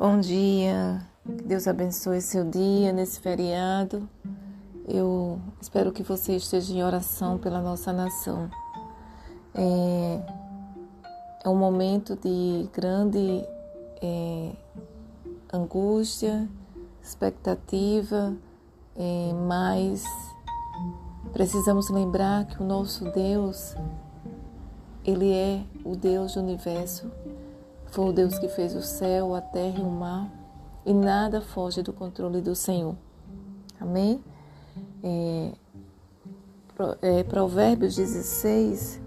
Bom dia, que Deus abençoe seu dia nesse feriado. Eu espero que você esteja em oração pela nossa nação. É, é um momento de grande é, angústia, expectativa, é, mas precisamos lembrar que o nosso Deus, Ele é o Deus do universo foi o Deus que fez o céu, a terra e o mar, e nada foge do controle do Senhor. Amém? É, é, Provérbios 16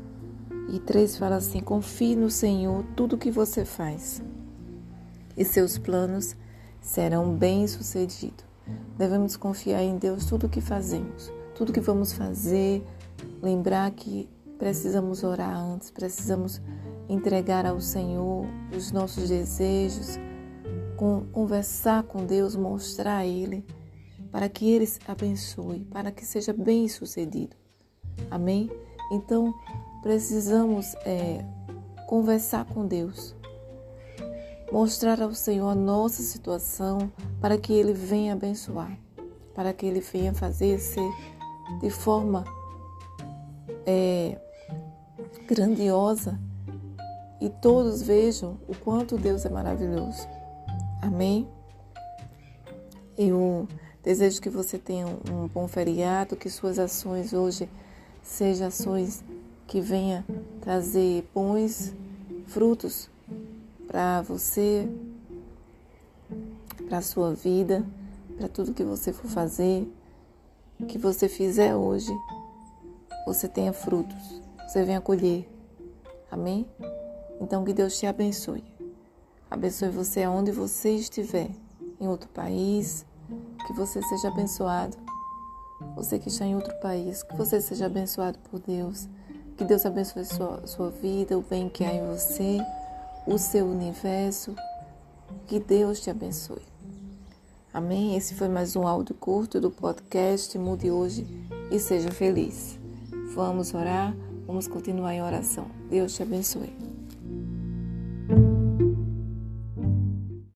e 3 fala assim: Confie no Senhor tudo o que você faz, e seus planos serão bem-sucedidos. Devemos confiar em Deus tudo o que fazemos, tudo que vamos fazer, lembrar que precisamos orar antes, precisamos entregar ao Senhor os nossos desejos, conversar com Deus, mostrar a Ele, para que Ele abençoe, para que seja bem sucedido. Amém? Então, precisamos é, conversar com Deus, mostrar ao Senhor a nossa situação, para que Ele venha abençoar, para que Ele venha fazer ser de forma é, grandiosa e todos vejam o quanto Deus é maravilhoso. Amém? Eu desejo que você tenha um bom feriado, que suas ações hoje sejam ações que venham trazer bons frutos para você, para a sua vida, para tudo que você for fazer, que você fizer hoje, você tenha frutos, você venha colher. Amém? Então, que Deus te abençoe. Abençoe você aonde você estiver, em outro país, que você seja abençoado. Você que está em outro país, que você seja abençoado por Deus. Que Deus abençoe sua, sua vida, o bem que há em você, o seu universo. Que Deus te abençoe. Amém? Esse foi mais um áudio curto do podcast Mude Hoje e seja feliz. Vamos orar, vamos continuar em oração. Deus te abençoe.